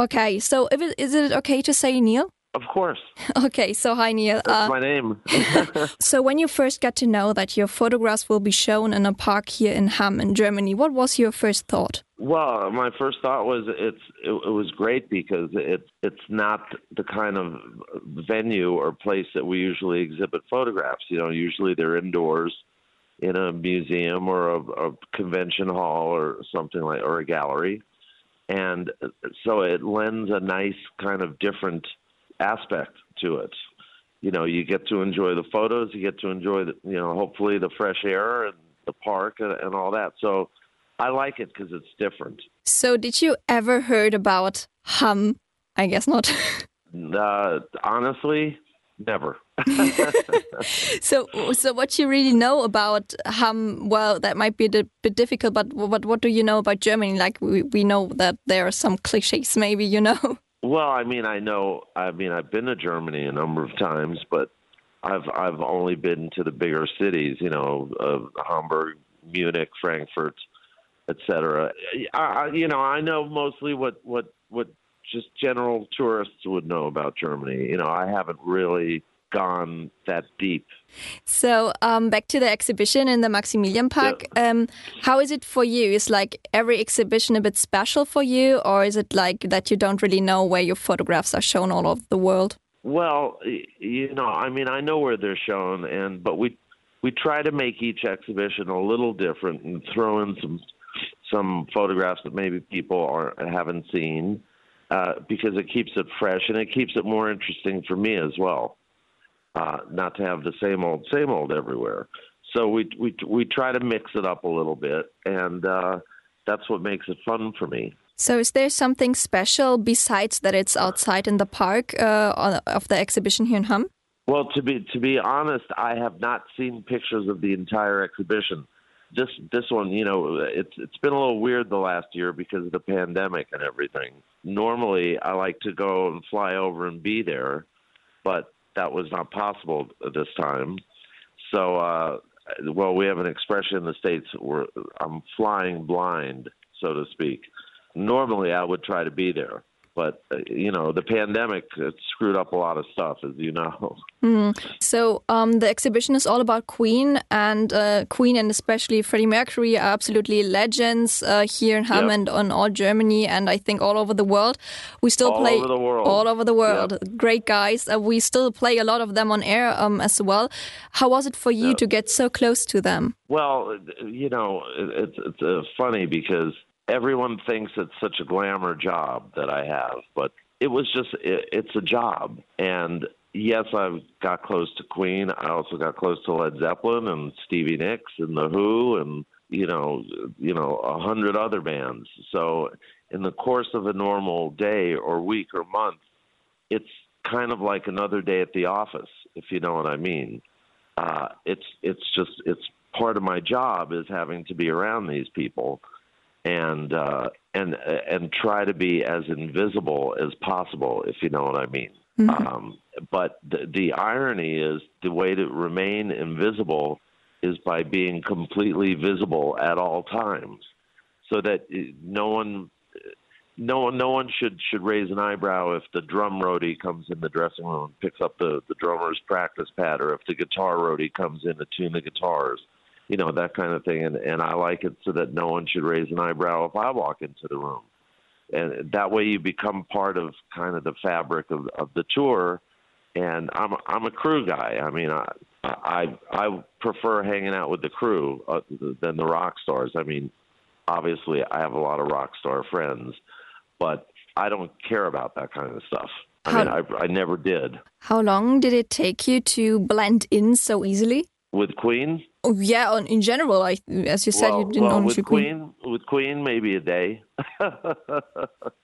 Okay, so if it, is it okay to say Neil? Of course. Okay, so hi Neil. That's uh, my name. so when you first got to know that your photographs will be shown in a park here in Hamm in Germany, what was your first thought? Well, my first thought was it's it, it was great because it's it's not the kind of venue or place that we usually exhibit photographs. You know, usually they're indoors in a museum or a, a convention hall or something like or a gallery. And so it lends a nice kind of different aspect to it. You know, you get to enjoy the photos, you get to enjoy the, you know, hopefully the fresh air and the park and, and all that. So I like it because it's different. So, did you ever heard about Hamm? I guess not. uh, honestly, never. so, so what you really know about Hamm? Well, that might be a bit difficult, but what what do you know about Germany? Like we we know that there are some cliches, maybe you know. Well, I mean, I know. I mean, I've been to Germany a number of times, but I've I've only been to the bigger cities. You know, uh, Hamburg, Munich, Frankfurt, etc. I, you know, I know mostly what what what just general tourists would know about Germany. You know, I haven't really gone that deep. So um, back to the exhibition in the Maximilian Park. Yeah. Um, how is it for you? Is like every exhibition a bit special for you, or is it like that you don't really know where your photographs are shown all over the world? Well, you know, I mean, I know where they're shown, and but we we try to make each exhibition a little different and throw in some some photographs that maybe people aren't haven't seen uh, because it keeps it fresh and it keeps it more interesting for me as well uh, not to have the same old, same old everywhere. So we we we try to mix it up a little bit, and uh, that's what makes it fun for me. So, is there something special besides that it's outside in the park uh, of the exhibition here in Hamm? Well, to be to be honest, I have not seen pictures of the entire exhibition. This this one, you know, it's it's been a little weird the last year because of the pandemic and everything. Normally, I like to go and fly over and be there, but that was not possible this time. So, uh, well, we have an expression in the states where I'm flying blind, so to speak. Normally, I would try to be there, but uh, you know the pandemic screwed up a lot of stuff as you know mm. so um, the exhibition is all about queen and uh, queen and especially freddie mercury are absolutely legends uh, here in hamm yep. and on all germany and i think all over the world we still all play over the world. all over the world yep. great guys uh, we still play a lot of them on air um, as well how was it for you yep. to get so close to them well you know it's, it's uh, funny because everyone thinks it's such a glamour job that I have, but it was just it, it's a job. And yes, I've got close to Queen. I also got close to Led Zeppelin and Stevie Nicks and the Who and you know you know a hundred other bands. So in the course of a normal day or week or month, it's kind of like another day at the office, if you know what I mean. Uh, it's it's just it's part of my job is having to be around these people and uh, and and try to be as invisible as possible, if you know what I mean. Mm-hmm. Um, but the, the irony is the way to remain invisible is by being completely visible at all times, so that no one. No one, no one should should raise an eyebrow if the drum roadie comes in the dressing room and picks up the the drummer's practice pad, or if the guitar roadie comes in to tune the guitars you know that kind of thing. And and I like it so that no one should raise an eyebrow if I walk into the room. And that way you become part of kind of the fabric of of the tour. And I'm a, I'm a crew guy. I mean I I I prefer hanging out with the crew uh, than the rock stars. I mean obviously I have a lot of rock star friends but I don't care about that kind of stuff. I mean I I never did. How long did it take you to blend in so easily? With Queen Oh yeah, in general, I as you said, well, you didn't well, own with Queen. With Queen, maybe a day.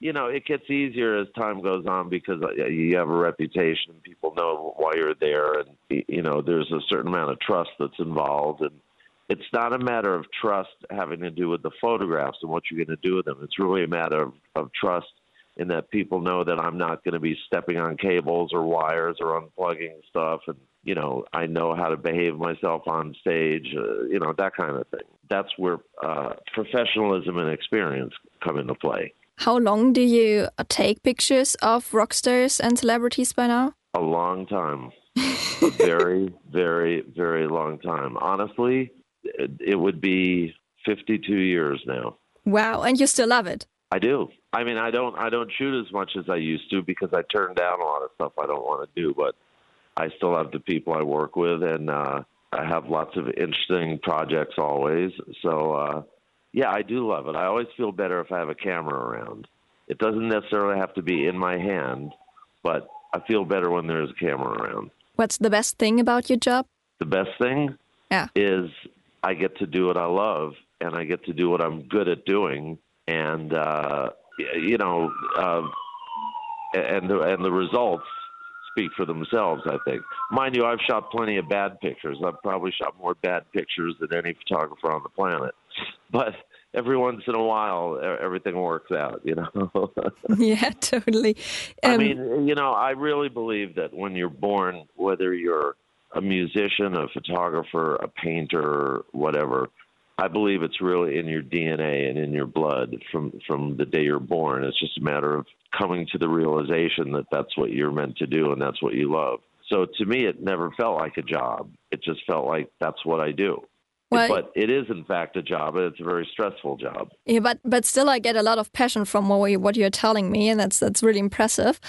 you know, it gets easier as time goes on because uh, you have a reputation. People know why you're there, and you know there's a certain amount of trust that's involved, and it's not a matter of trust having to do with the photographs and what you're going to do with them. It's really a matter of, of trust in that people know that I'm not going to be stepping on cables or wires or unplugging stuff and you know, I know how to behave myself on stage, uh, you know, that kind of thing. That's where uh, professionalism and experience come into play. How long do you take pictures of rock stars and celebrities by now? A long time. a very, very, very long time. Honestly, it, it would be 52 years now. Wow, and you still love it? I do. I mean, I don't. I don't shoot as much as I used to because I turn down a lot of stuff I don't want to do. But I still have the people I work with, and uh, I have lots of interesting projects always. So uh, yeah, I do love it. I always feel better if I have a camera around. It doesn't necessarily have to be in my hand, but I feel better when there's a camera around. What's the best thing about your job? The best thing yeah. is I get to do what I love and I get to do what I'm good at doing. And, uh, you know, uh, and the, and the results speak for themselves, I think. Mind you, I've shot plenty of bad pictures. I've probably shot more bad pictures than any photographer on the planet. But every once in a while, everything works out, you know? yeah, totally. Um, I mean, you know, I really believe that when you're born, whether you're a musician, a photographer, a painter, whatever, I believe it's really in your DNA and in your blood from from the day you're born. It's just a matter of coming to the realization that that's what you're meant to do and that's what you love. So to me, it never felt like a job. It just felt like that's what I do. Well, but it is in fact a job. and It's a very stressful job. Yeah, but but still, I get a lot of passion from what, you, what you're telling me, and that's that's really impressive.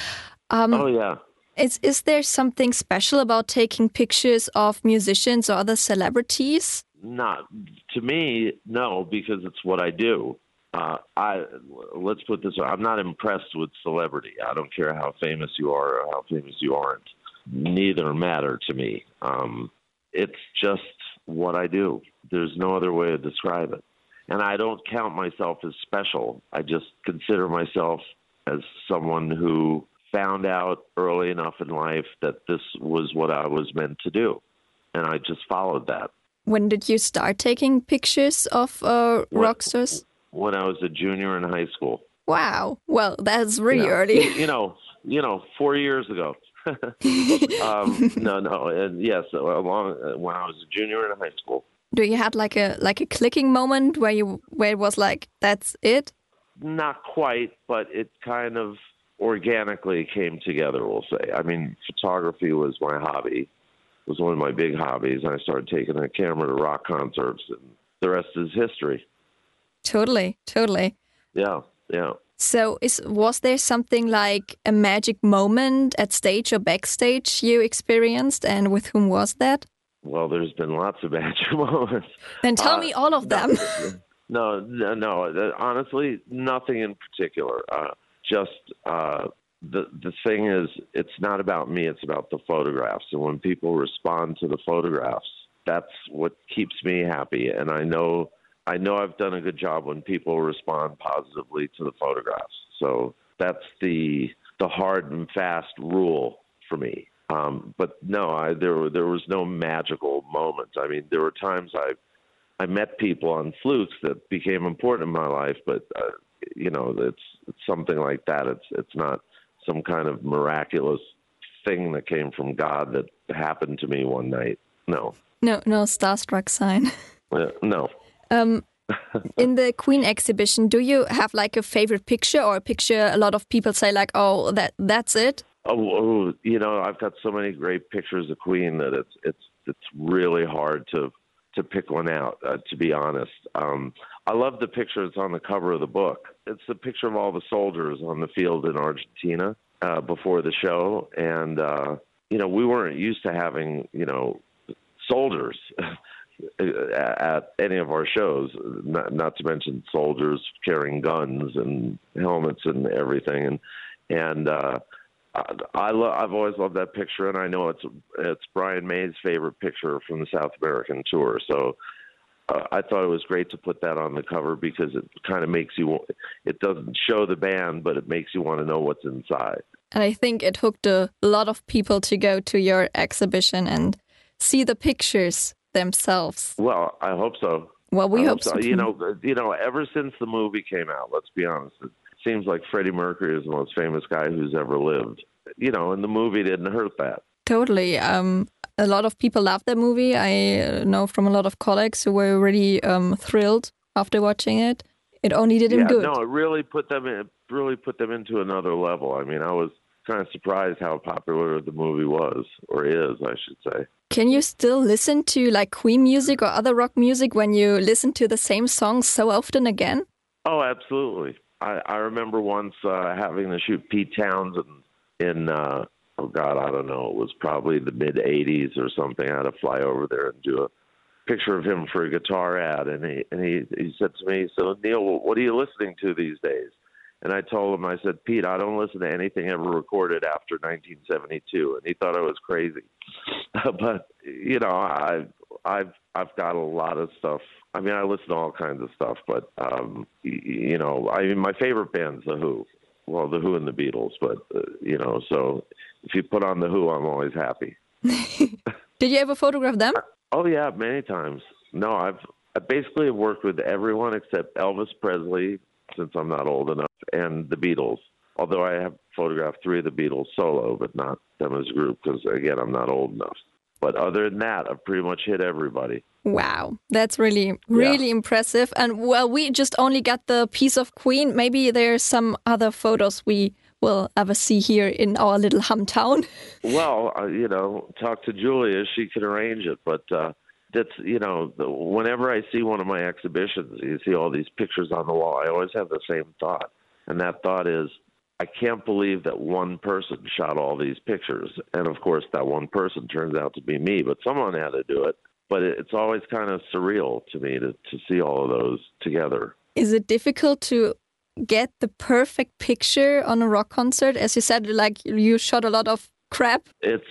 Um, oh yeah. Is is there something special about taking pictures of musicians or other celebrities? Not to me, no, because it's what I do. Uh, I let's put this. I'm not impressed with celebrity. I don't care how famous you are or how famous you aren't. Neither matter to me. Um, it's just what I do. There's no other way to describe it. And I don't count myself as special. I just consider myself as someone who found out early enough in life that this was what I was meant to do. And I just followed that. When did you start taking pictures of uh, rock stars? When I was a junior in high school. Wow. Well, that's really you know, early. You know, you know, four years ago. um, no, no, and yes, along uh, when I was a junior in high school. Do you had like a like a clicking moment where you where it was like that's it? Not quite, but it kind of organically came together. We'll say. I mean, photography was my hobby was one of my big hobbies. And I started taking a camera to rock concerts, and the rest is history. Totally, totally. Yeah, yeah. So, is was there something like a magic moment at stage or backstage you experienced, and with whom was that? Well, there's been lots of magic moments. Then tell uh, me all of them. No, no, no, honestly, nothing in particular. Uh, just uh, the the thing is, it's not about me; it's about the photographs. And when people respond to the photographs, that's what keeps me happy. And I know I know I've done a good job when people respond positively to the photographs. So that's the the hard and fast rule for me. Um, but no, I, there there was no magical moments. I mean, there were times I I met people on flukes that became important in my life, but uh, you know, it's, it's something like that. It's it's not some kind of miraculous thing that came from God that happened to me one night. No. No, no starstruck sign. Uh, no. Um, in the Queen exhibition, do you have like a favorite picture or a picture a lot of people say like, oh, that that's it? Oh, oh, you know, I've got so many great pictures of Queen that it's it's it's really hard to to pick one out. Uh, to be honest, um, I love the picture that's on the cover of the book. It's the picture of all the soldiers on the field in Argentina uh, before the show, and uh, you know we weren't used to having you know soldiers at any of our shows. Not, not to mention soldiers carrying guns and helmets and everything, and and uh, I I lo- I've always loved that picture, and I know it's it's Brian May's favorite picture from the South American tour. So uh, I thought it was great to put that on the cover because it kind of makes you. It doesn't show the band, but it makes you want to know what's inside. And I think it hooked a lot of people to go to your exhibition and see the pictures themselves. Well, I hope so. Well, we hope, hope so. You know, you know, ever since the movie came out, let's be honest, it seems like Freddie Mercury is the most famous guy who's ever lived. You know, and the movie didn't hurt that. Totally. Um, a lot of people love that movie. I uh, know from a lot of colleagues who were really um, thrilled after watching it. It only did him yeah, good. No, it really put them in really put them into another level. I mean, I was kind of surprised how popular the movie was, or is, I should say. Can you still listen to like Queen music or other rock music when you listen to the same songs so often again? Oh, absolutely. I, I remember once uh, having to shoot Pete Townshend in, uh, oh God, don't know, it was probably the mid 80s or something. I had to fly over there and do a picture of him for a guitar ad. And he, and he, he said to me, So, Neil, what are you listening to these days? And I told him, I said, Pete, I don't listen to anything ever recorded after 1972. And he thought I was crazy. but, you know, I've, I've, I've got a lot of stuff. I mean, I listen to all kinds of stuff, but, um, you know, I mean, my favorite band's The Who. Well, The Who and the Beatles, but, uh, you know, so if you put on The Who, I'm always happy. Did you ever photograph them? Oh, yeah, many times. No, I've, I basically have worked with everyone except Elvis Presley, since I'm not old enough, and the Beatles. Although I have photographed three of the Beatles solo, but not them as a group because, again, I'm not old enough. But other than that, I've pretty much hit everybody. Wow, that's really, really yeah. impressive. And well, we just only got the piece of Queen. Maybe there's some other photos we will ever see here in our little hometown. Well, uh, you know, talk to Julia; she can arrange it. But uh, that's you know whenever I see one of my exhibitions, you see all these pictures on the wall. I always have the same thought, and that thought is, I can't believe that one person shot all these pictures. And of course, that one person turns out to be me, but someone had to do it. But it's always kind of surreal to me to to see all of those together. Is it difficult to get the perfect picture on a rock concert? As you said, like you shot a lot of crap. It's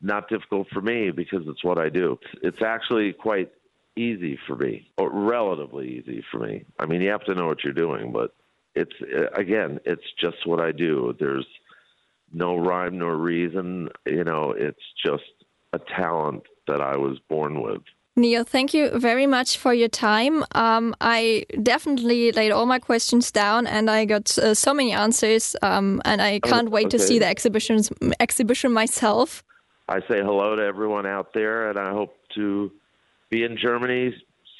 not difficult for me because it's what I do. It's actually quite easy for me, or relatively easy for me. I mean, you have to know what you're doing, but it's uh, again, it's just what I do. There's no rhyme nor reason. You know, it's just a talent that I was born with. Neil, thank you very much for your time. Um, I definitely laid all my questions down, and I got uh, so many answers. Um, and I oh, can't wait okay. to see the exhibitions exhibition myself. I say hello to everyone out there, and I hope to be in Germany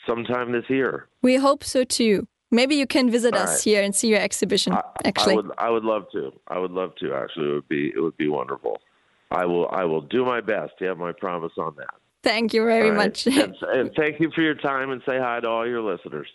sometime this year. We hope so too. Maybe you can visit All us right. here and see your exhibition. I, actually, I would, I would love to. I would love to. Actually, it would be it would be wonderful. I will I will do my best. You have my promise on that. Thank you very right. much. and, and thank you for your time, and say hi to all your listeners.